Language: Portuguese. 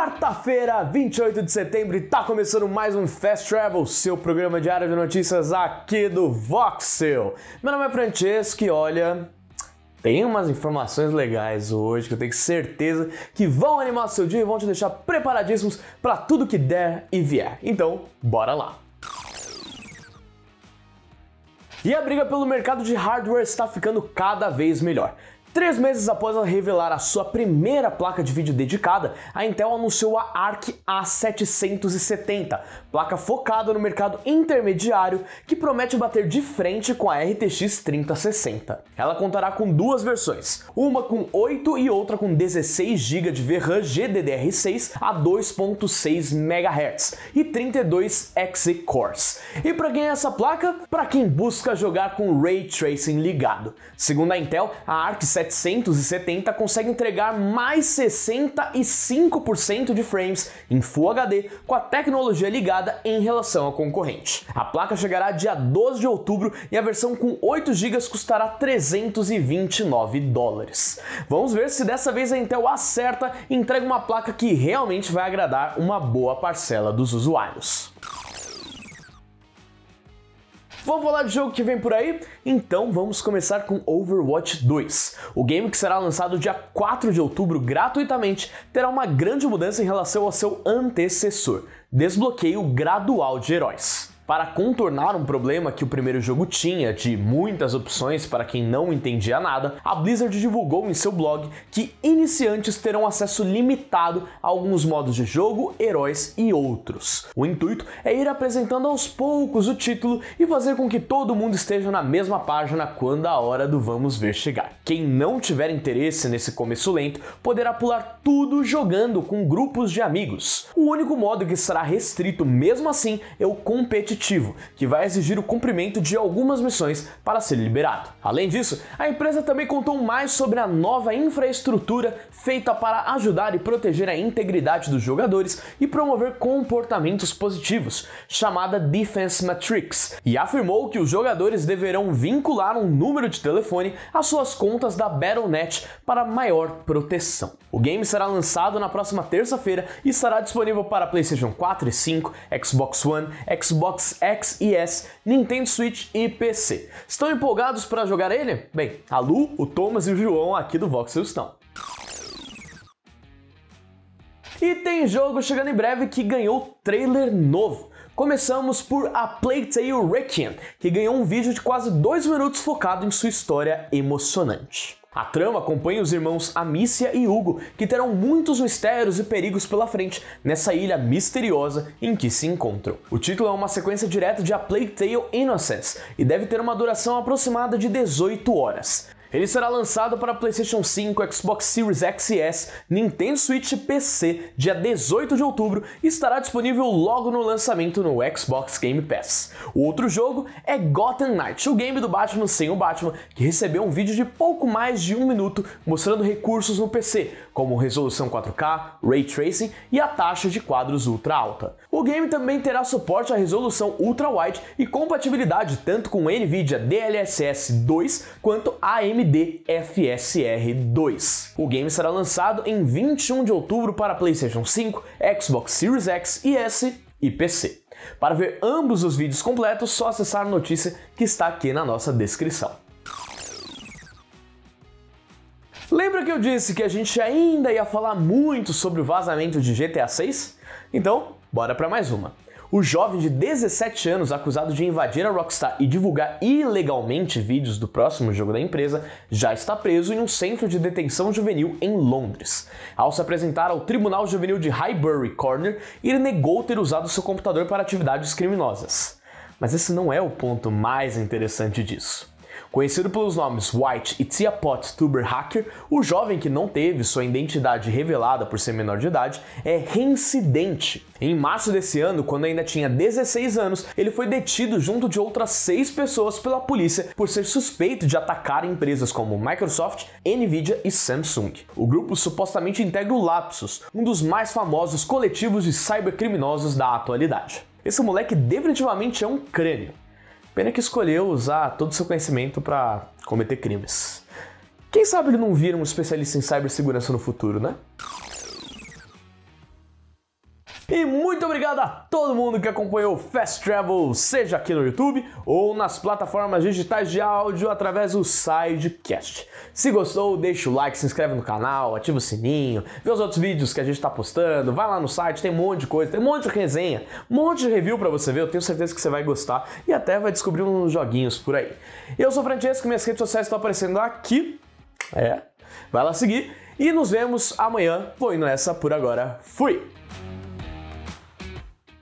Quarta-feira, 28 de setembro, e tá começando mais um Fast Travel, seu programa diário de notícias aqui do Voxel. Meu nome é Francesco e olha, tem umas informações legais hoje que eu tenho certeza que vão animar seu dia e vão te deixar preparadíssimos para tudo que der e vier. Então, bora lá! E a briga pelo mercado de hardware está ficando cada vez melhor. Três meses após ela revelar a sua primeira placa de vídeo dedicada, a Intel anunciou a Arc A770, placa focada no mercado intermediário que promete bater de frente com a RTX 3060. Ela contará com duas versões, uma com 8 e outra com 16 GB de VRAM GDDR6 a 2.6 MHz e 32 Xe-cores. E para quem é essa placa? Para quem busca jogar com Ray Tracing ligado. Segundo a Intel, a Arc 770 consegue entregar mais 65% de frames em Full HD com a tecnologia ligada em relação ao concorrente. A placa chegará dia 12 de outubro e a versão com 8 GB custará 329 dólares. Vamos ver se dessa vez a Intel acerta e entrega uma placa que realmente vai agradar uma boa parcela dos usuários. Vamos falar de jogo que vem por aí? Então vamos começar com Overwatch 2. O game que será lançado dia 4 de outubro gratuitamente terá uma grande mudança em relação ao seu antecessor: desbloqueio gradual de heróis. Para contornar um problema que o primeiro jogo tinha de muitas opções para quem não entendia nada, a Blizzard divulgou em seu blog que iniciantes terão acesso limitado a alguns modos de jogo, heróis e outros. O intuito é ir apresentando aos poucos o título e fazer com que todo mundo esteja na mesma página quando a hora do vamos ver chegar. Quem não tiver interesse nesse começo lento poderá pular tudo jogando com grupos de amigos. O único modo que será restrito mesmo assim é o competitivo competitivo, que vai exigir o cumprimento de algumas missões para ser liberado. Além disso, a empresa também contou mais sobre a nova infraestrutura feita para ajudar e proteger a integridade dos jogadores e promover comportamentos positivos, chamada Defense Matrix, e afirmou que os jogadores deverão vincular um número de telefone às suas contas da Battle.net para maior proteção. O game será lançado na próxima terça-feira e estará disponível para PlayStation 4 e 5, Xbox One, Xbox X e S, Nintendo Switch e PC. Estão empolgados para jogar ele? Bem, a Lu, o Thomas e o João aqui do Voxel estão. E tem jogo chegando em breve que ganhou trailer novo. Começamos por A Plague Tale Requiem, que ganhou um vídeo de quase dois minutos focado em sua história emocionante. A trama acompanha os irmãos Amicia e Hugo, que terão muitos mistérios e perigos pela frente nessa ilha misteriosa em que se encontram. O título é uma sequência direta de A Plague Tale Innocence e deve ter uma duração aproximada de 18 horas. Ele será lançado para PlayStation 5, Xbox Series X e S, Nintendo Switch e PC dia 18 de outubro e estará disponível logo no lançamento no Xbox Game Pass. O outro jogo é Gotham Knight, o game do Batman sem o Batman, que recebeu um vídeo de pouco mais de um minuto mostrando recursos no PC, como resolução 4K, Ray Tracing e a taxa de quadros ultra alta. O game também terá suporte à resolução ultra wide e compatibilidade tanto com Nvidia DLSS 2 quanto AMD AMD FSR 2. O game será lançado em 21 de outubro para PlayStation 5, Xbox Series X e S e PC. Para ver ambos os vídeos completos, só acessar a notícia que está aqui na nossa descrição. Lembra que eu disse que a gente ainda ia falar muito sobre o vazamento de GTA 6? Então, bora para mais uma. O jovem de 17 anos acusado de invadir a Rockstar e divulgar ilegalmente vídeos do próximo jogo da empresa já está preso em um centro de detenção juvenil em Londres. Ao se apresentar ao Tribunal Juvenil de Highbury Corner, ele negou ter usado seu computador para atividades criminosas. Mas esse não é o ponto mais interessante disso. Conhecido pelos nomes White e Tia Pot Tuber Hacker, o jovem que não teve sua identidade revelada por ser menor de idade é reincidente. Em março desse ano, quando ainda tinha 16 anos, ele foi detido junto de outras seis pessoas pela polícia por ser suspeito de atacar empresas como Microsoft, Nvidia e Samsung. O grupo supostamente integra o Lapsus, um dos mais famosos coletivos de cybercriminosos da atualidade. Esse moleque definitivamente é um crânio. Pena que escolheu usar todo o seu conhecimento para cometer crimes. Quem sabe ele não vira um especialista em cibersegurança no futuro, né? E muito obrigado a todo mundo que acompanhou o Fast Travel, seja aqui no YouTube ou nas plataformas digitais de áudio através do Sidecast. Se gostou, deixa o like, se inscreve no canal, ativa o sininho, vê os outros vídeos que a gente está postando, vai lá no site, tem um monte de coisa, tem um monte de resenha, um monte de review para você ver, eu tenho certeza que você vai gostar e até vai descobrir uns joguinhos por aí. Eu sou o Francesco, minhas redes sociais estão aparecendo aqui. É, vai lá seguir e nos vemos amanhã. Vou indo nessa por agora. Fui!